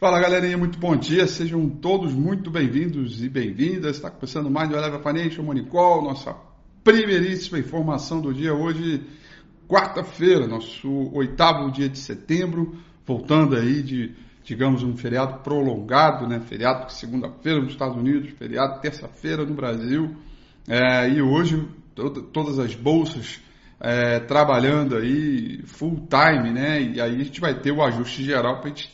Fala galerinha, muito bom dia, sejam todos muito bem-vindos e bem-vindas. Está começando mais do Eleva Financial Monicol, nossa primeiríssima informação do dia hoje, quarta-feira, nosso oitavo dia de setembro, voltando aí de, digamos, um feriado prolongado, né? Feriado segunda-feira nos Estados Unidos, feriado terça-feira no Brasil, é, e hoje todas as bolsas é, trabalhando aí full time, né? E aí a gente vai ter o ajuste geral para gente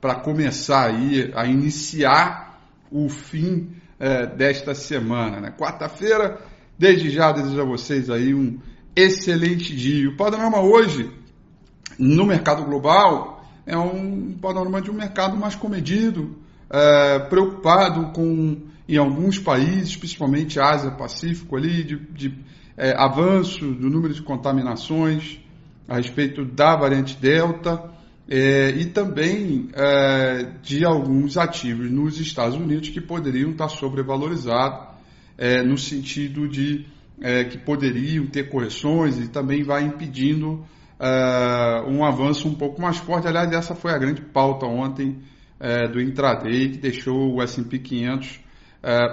para começar aí a iniciar o fim é, desta semana, né? Quarta-feira, desde já desejo a vocês aí um excelente dia. O panorama hoje no mercado global é um panorama de um mercado mais comedido, é, preocupado com em alguns países, principalmente Ásia Pacífico ali, de, de é, avanço do número de contaminações a respeito da variante Delta é, e também é, de alguns ativos nos Estados Unidos que poderiam estar sobrevalorizados é, no sentido de é, que poderiam ter correções e também vai impedindo é, um avanço um pouco mais forte. Aliás, essa foi a grande pauta ontem do intraday que deixou o S&P 500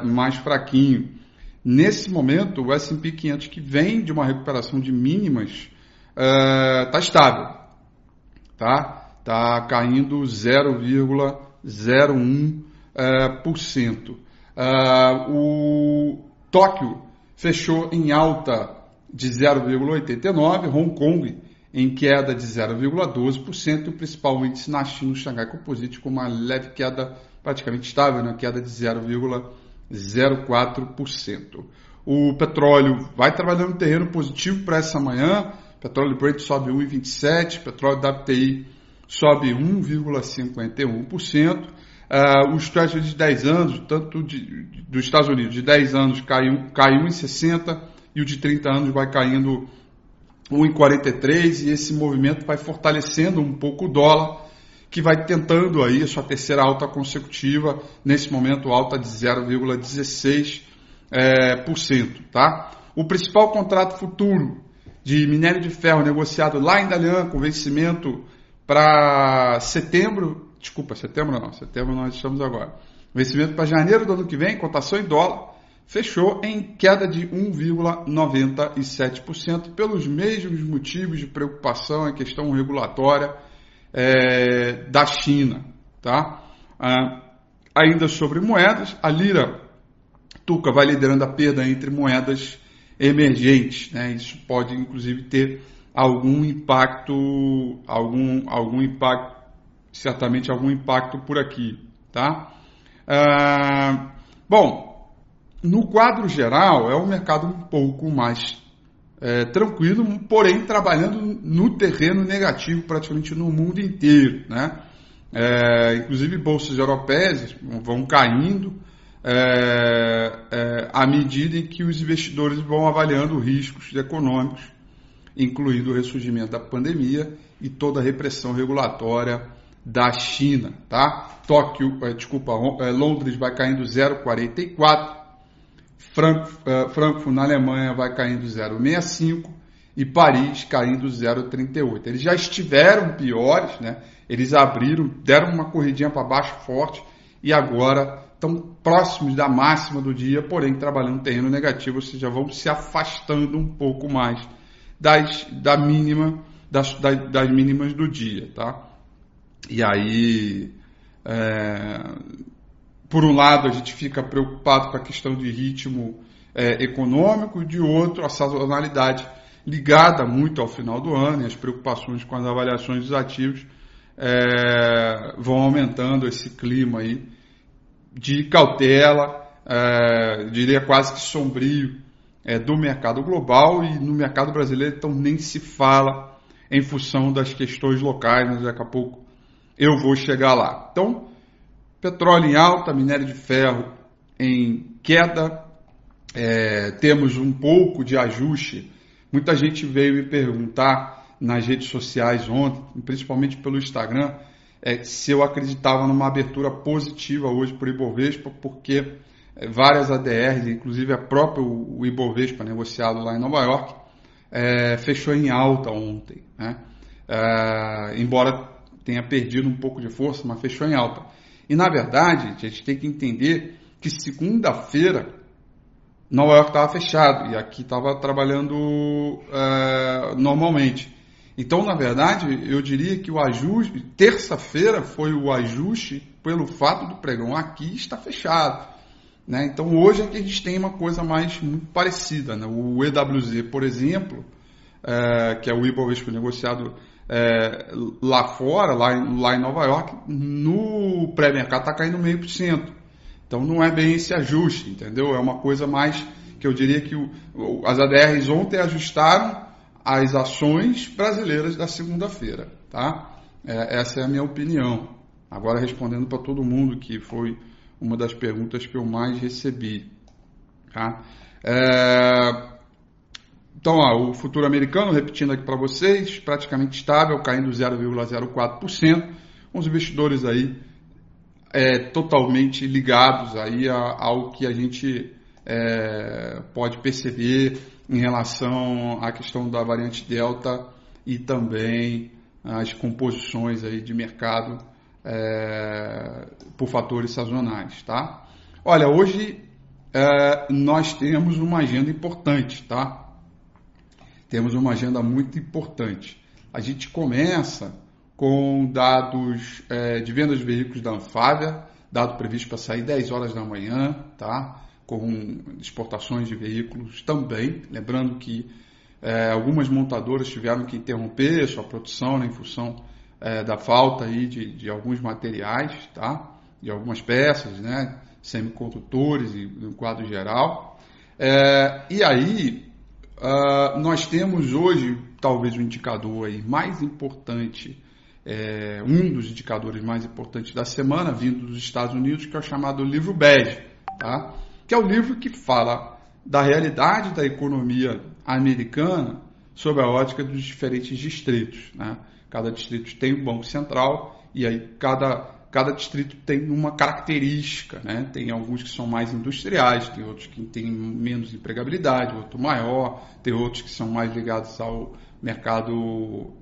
mais fraquinho. Nesse momento, o S&P 500 que vem de uma recuperação de mínimas está uh, estável, tá? Está caindo 0,01%. Uh, uh, o Tóquio fechou em alta de 0,89%, Hong Kong em queda de 0,12%, o principal índice na China, o Xangai Composite, com uma leve queda praticamente estável, uma queda de 0,12%. 0,4%. O petróleo vai trabalhando no terreno positivo para essa manhã. Petróleo Brent sobe 1,27%, petróleo WTI sobe 1,51%. Uh, os Treasuries de 10 anos, tanto de, dos Estados Unidos, de 10 anos cai, cai 1,60% e o de 30 anos vai caindo 1,43% e esse movimento vai fortalecendo um pouco o dólar que vai tentando aí a sua terceira alta consecutiva, nesse momento alta de 0,16%, é, por cento, tá? O principal contrato futuro de minério de ferro negociado lá em Dalian, com vencimento para setembro, desculpa, setembro não, setembro nós estamos agora, vencimento para janeiro do ano que vem, cotação em dólar, fechou em queda de 1,97% pelos mesmos motivos de preocupação, a questão regulatória, é, da China. Tá? Ah, ainda sobre moedas, a lira tuca vai liderando a perda entre moedas emergentes. Né? Isso pode, inclusive, ter algum impacto, algum, algum impacto, certamente algum impacto por aqui. Tá? Ah, bom, no quadro geral, é um mercado um pouco mais é, tranquilo, porém trabalhando no terreno negativo praticamente no mundo inteiro. Né? É, inclusive bolsas europeias vão caindo é, é, à medida em que os investidores vão avaliando riscos econômicos, incluindo o ressurgimento da pandemia e toda a repressão regulatória da China. Tá? Tóquio, é, desculpa, é, Londres vai caindo 0,44%, eh, Frankfurt, na Alemanha vai caindo 0,65 e Paris caindo 0,38. Eles já estiveram piores, né? Eles abriram, deram uma corridinha para baixo forte e agora estão próximos da máxima do dia, porém trabalhando terreno negativo, ou seja, vão se afastando um pouco mais das, da mínima, das, das, das mínimas do dia, tá? E aí é, por um lado, a gente fica preocupado com a questão de ritmo é, econômico, e de outro, a sazonalidade ligada muito ao final do ano e as preocupações com as avaliações dos ativos é, vão aumentando esse clima aí de cautela, é, diria quase que sombrio, é, do mercado global e no mercado brasileiro, então nem se fala em função das questões locais, mas daqui a pouco eu vou chegar lá. Então, Petróleo em alta, minério de ferro em queda, é, temos um pouco de ajuste. Muita gente veio me perguntar nas redes sociais ontem, principalmente pelo Instagram, é, se eu acreditava numa abertura positiva hoje para o Ibovespa, porque é, várias ADRs, inclusive a própria o Ibovespa negociado lá em Nova York, é, fechou em alta ontem. Né? É, embora tenha perdido um pouco de força, mas fechou em alta. E na verdade, a gente tem que entender que segunda-feira Nova York estava fechado e aqui estava trabalhando é, normalmente. Então, na verdade, eu diria que o ajuste, terça-feira foi o ajuste pelo fato do pregão aqui estar fechado. Né? Então, hoje é que a gente tem uma coisa mais muito parecida. Né? O EWZ, por exemplo, é, que é o Ibovespa negociado é, lá fora, lá em, lá em Nova York, no pré-mercado está caindo meio por cento. Então não é bem esse ajuste, entendeu? É uma coisa mais que eu diria que o, as ADRs ontem ajustaram as ações brasileiras da segunda-feira, tá? É, essa é a minha opinião. Agora respondendo para todo mundo que foi uma das perguntas que eu mais recebi, tá? É, então, ó, o futuro americano, repetindo aqui para vocês, praticamente estável, caindo 0,04%. Os investidores aí é, totalmente ligados aí a, ao que a gente é, pode perceber em relação à questão da variante Delta e também as composições aí de mercado é, por fatores sazonais, tá? Olha, hoje é, nós temos uma agenda importante, tá? Temos uma agenda muito importante. A gente começa com dados é, de vendas de veículos da Anfávia, dado previsto para sair 10 horas da manhã, tá? com exportações de veículos também. Lembrando que é, algumas montadoras tiveram que interromper sua produção né, em função é, da falta aí de, de, alguns materiais, tá? de algumas peças, né? semicondutores e no quadro geral. É, e aí, Uh, nós temos hoje, talvez, o indicador aí mais importante, é, um dos indicadores mais importantes da semana, vindo dos Estados Unidos, que é o chamado livro Bege, tá? que é o livro que fala da realidade da economia americana sob a ótica dos diferentes distritos. Né? Cada distrito tem um banco central e aí cada cada distrito tem uma característica, né? Tem alguns que são mais industriais, tem outros que têm menos empregabilidade, outro maior, tem outros que são mais ligados ao mercado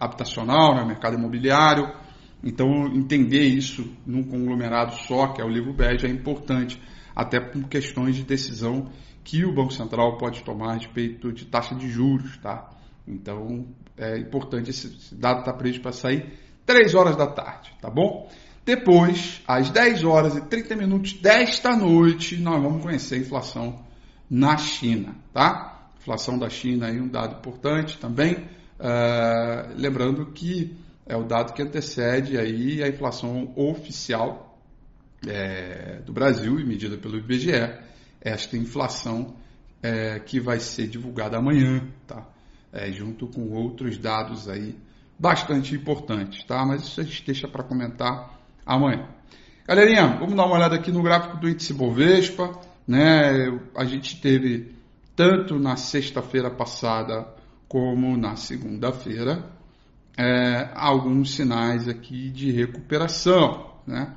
habitacional, né? mercado imobiliário. Então, entender isso num conglomerado só, que é o livro bege, é importante, até por questões de decisão que o Banco Central pode tomar a respeito de taxa de juros, tá? Então, é importante, esse dado está previsto para sair 3 horas da tarde, tá bom? Depois, às 10 horas e 30 minutos desta noite, nós vamos conhecer a inflação na China, tá? Inflação da China aí um dado importante também. Uh, lembrando que é o dado que antecede aí a inflação oficial é, do Brasil e medida pelo IBGE. Esta inflação é, que vai ser divulgada amanhã, tá? É, junto com outros dados aí bastante importantes, tá? Mas isso a gente deixa para comentar amanhã. Galerinha, vamos dar uma olhada aqui no gráfico do índice Bovespa. Né? A gente teve tanto na sexta-feira passada como na segunda-feira é, alguns sinais aqui de recuperação. Né?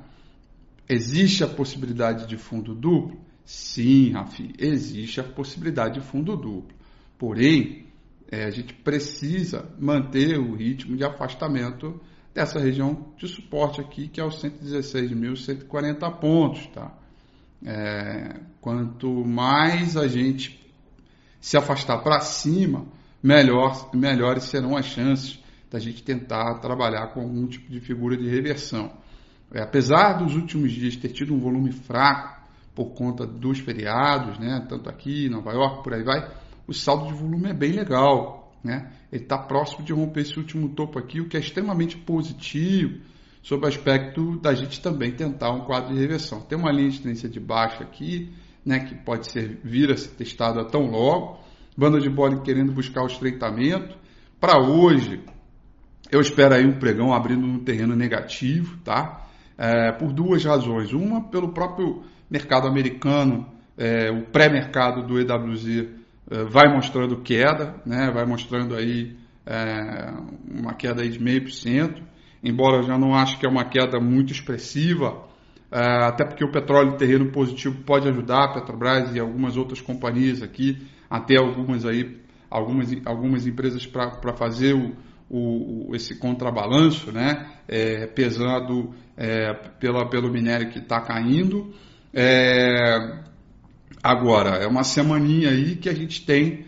Existe a possibilidade de fundo duplo? Sim, Rafi, existe a possibilidade de fundo duplo. Porém, é, a gente precisa manter o ritmo de afastamento dessa região de suporte aqui, que é os 116.140 pontos. Tá? É, quanto mais a gente se afastar para cima, melhor, melhores serão as chances da gente tentar trabalhar com algum tipo de figura de reversão. É, apesar dos últimos dias ter tido um volume fraco por conta dos feriados, né, tanto aqui, Nova York, por aí vai, o saldo de volume é bem legal né? Ele está próximo de romper esse último topo aqui, o que é extremamente positivo sob o aspecto da gente também tentar um quadro de reversão. Tem uma linha de tendência de baixa aqui, né, que pode ser vir a ser testada tão logo. Banda de bola querendo buscar o estreitamento. Para hoje, eu espero aí um pregão abrindo no terreno negativo, tá? É, por duas razões. Uma, pelo próprio mercado americano, é, o pré-mercado do EWZ vai mostrando queda, né, vai mostrando aí é, uma queda aí de meio por cento, embora eu já não acho que é uma queda muito expressiva, é, até porque o petróleo terreno positivo pode ajudar a Petrobras e algumas outras companhias aqui, até algumas aí, algumas, algumas empresas para fazer o, o, esse contrabalanço, né? É, pesado é, pela, pelo minério que está caindo. É, agora, é uma semaninha aí que a gente tem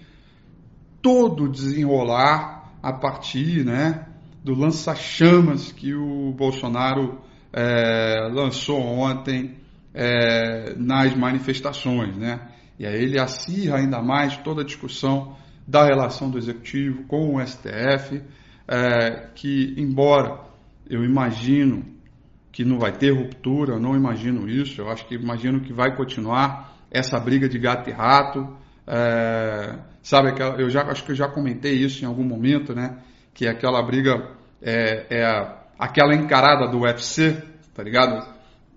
todo desenrolar a partir né, do lança-chamas que o Bolsonaro é, lançou ontem é, nas manifestações. Né? E aí ele acirra ainda mais toda a discussão da relação do Executivo com o STF, é, que, embora eu imagino que não vai ter ruptura, eu não imagino isso, eu acho que imagino que vai continuar essa briga de gato e rato. É, sabe, eu já acho que eu já comentei isso em algum momento, né? Que aquela briga é, é aquela encarada do UFC, tá ligado?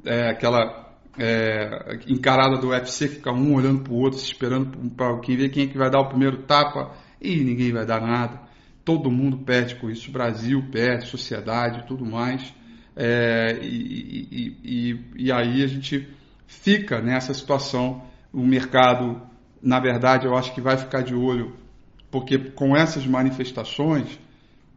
É aquela é, encarada do UFC que fica um olhando pro outro, esperando para quem ver quem é que vai dar o primeiro tapa e ninguém vai dar nada. Todo mundo perde com isso, o Brasil perde, sociedade, tudo mais. É, e, e, e, e aí a gente fica nessa situação. O mercado, na verdade, eu acho que vai ficar de olho, porque com essas manifestações,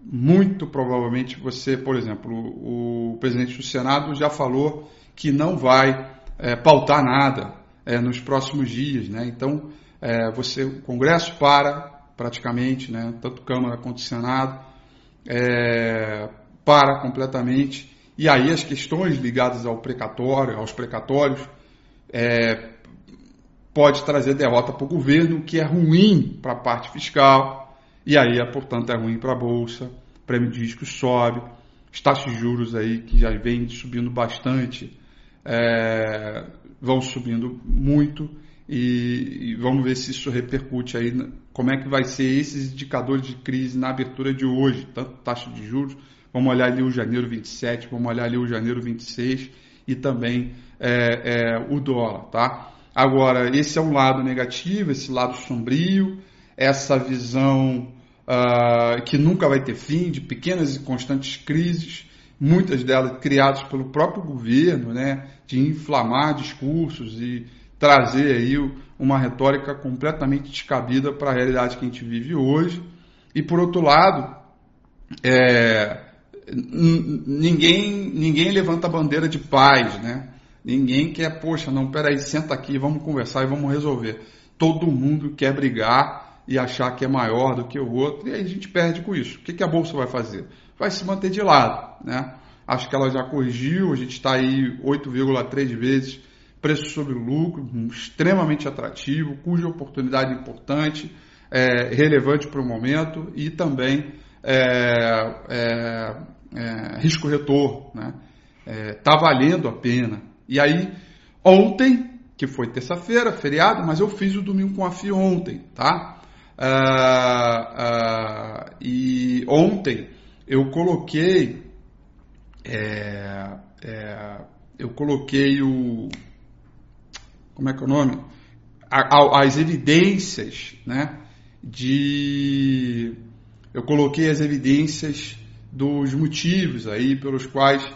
muito provavelmente você, por exemplo, o, o presidente do Senado já falou que não vai é, pautar nada é, nos próximos dias, né? Então, é, você, o Congresso para praticamente, né? Tanto Câmara quanto Senado para completamente e aí as questões ligadas ao precatório, aos precatórios, é, pode trazer derrota para o governo, que é ruim para a parte fiscal, e aí, portanto, é ruim para a Bolsa, o prêmio de risco sobe, as taxas de juros aí que já vem subindo bastante, é, vão subindo muito, e, e, vamos ver se isso repercute aí, como é que vai ser esses indicadores de crise na abertura de hoje, tanto taxa de juros Vamos olhar ali o janeiro 27, vamos olhar ali o janeiro 26 e também é, é, o dólar, tá? Agora, esse é um lado negativo, esse lado sombrio, essa visão uh, que nunca vai ter fim, de pequenas e constantes crises, muitas delas criadas pelo próprio governo, né, de inflamar discursos e trazer aí uma retórica completamente descabida para a realidade que a gente vive hoje. E por outro lado, é, ninguém, ninguém levanta a bandeira de paz, né? Ninguém quer, poxa, não, peraí, senta aqui, vamos conversar e vamos resolver. Todo mundo quer brigar e achar que é maior do que o outro, e aí a gente perde com isso. O que, que a Bolsa vai fazer? Vai se manter de lado, né? Acho que ela já corrigiu, a gente está aí 8,3 vezes preço sobre lucro, extremamente atrativo, cuja oportunidade importante, é, relevante para o momento e também é, é, é, risco-retorno, né? É, tá valendo a pena. E aí, ontem, que foi terça-feira, feriado, mas eu fiz o domingo com a FI ontem, tá? Ah, ah, e ontem eu coloquei, é, é, eu coloquei o, como é que é o nome? as evidências, né? De, eu coloquei as evidências dos motivos aí pelos quais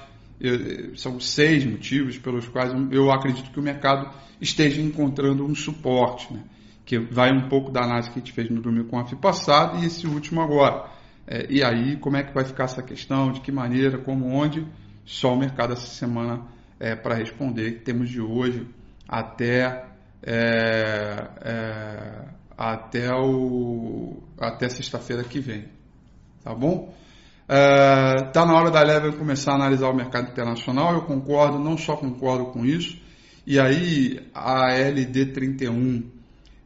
são seis motivos pelos quais eu acredito que o mercado esteja encontrando um suporte, né? que vai um pouco da análise que a gente fez no domingo com a FI passado e esse último agora. É, e aí, como é que vai ficar essa questão, de que maneira, como, onde? Só o mercado essa semana é, para responder, temos de hoje até, é, é, até, o, até sexta-feira que vem. Tá bom? Está uh, na hora da Level começar a analisar o mercado internacional. Eu concordo, não só concordo com isso. E aí, a LD31,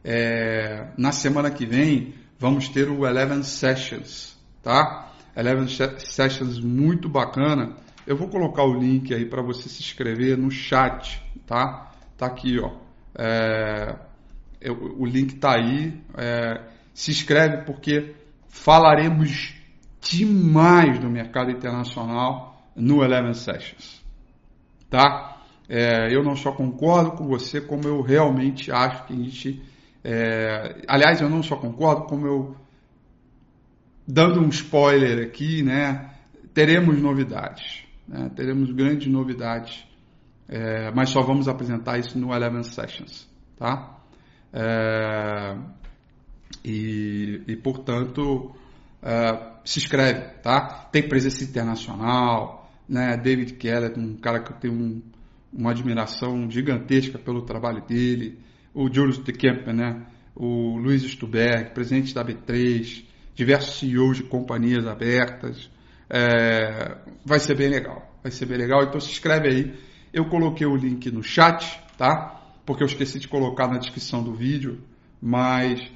é, na semana que vem, vamos ter o Eleven Sessions, tá? Eleven Sessions muito bacana. Eu vou colocar o link aí para você se inscrever no chat, tá? Tá aqui, ó. É, eu, o link tá aí. É, se inscreve porque falaremos demais do mercado internacional no Eleven Sessions. Tá? É, eu não só concordo com você, como eu realmente acho que a gente. É, aliás, eu não só concordo, como eu. Dando um spoiler aqui, né? Teremos novidades. Né, teremos grandes novidades. É, mas só vamos apresentar isso no Eleven Sessions. Tá? É, e, e, portanto, é, se inscreve, tá? Tem presença internacional, né? David Keller, um cara que eu tenho um, uma admiração gigantesca pelo trabalho dele, o Julius de Kemper, né? O Luiz Stuberg, presidente da B3, diversos CEOs de companhias abertas. É, vai ser bem legal, vai ser bem legal. Então se inscreve aí. Eu coloquei o link no chat, tá? Porque eu esqueci de colocar na descrição do vídeo, mas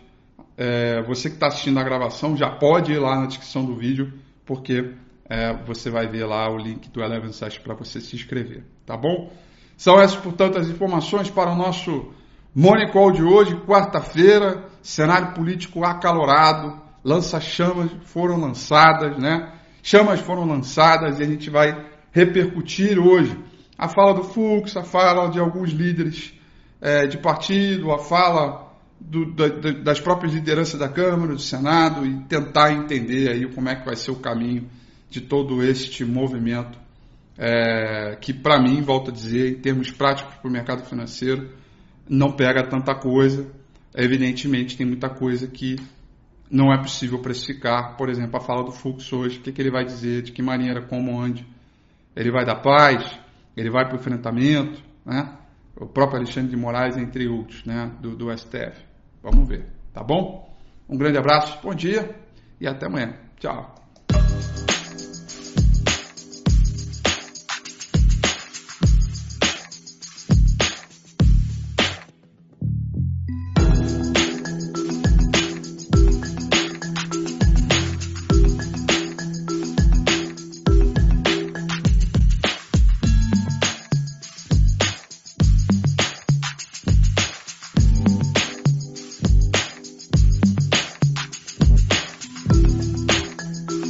é, você que está assistindo a gravação já pode ir lá na descrição do vídeo, porque é, você vai ver lá o link do Eleven Session para você se inscrever, tá bom? São essas, portanto, as informações para o nosso Morning Call de hoje, quarta-feira, cenário político acalorado, lança-chamas foram lançadas, né? Chamas foram lançadas e a gente vai repercutir hoje a fala do Fux, a fala de alguns líderes é, de partido, a fala do, da, das próprias lideranças da Câmara, do Senado e tentar entender aí como é que vai ser o caminho de todo este movimento é, que para mim, volto a dizer, em termos práticos para o mercado financeiro, não pega tanta coisa. Evidentemente, tem muita coisa que não é possível precificar. Por exemplo, a fala do Fux hoje, o que, que ele vai dizer, de que maneira, como, onde. Ele vai dar paz, ele vai para o enfrentamento, né? o próprio Alexandre de Moraes, entre outros, né? do, do STF. Vamos ver, tá bom? Um grande abraço, bom dia e até amanhã. Tchau.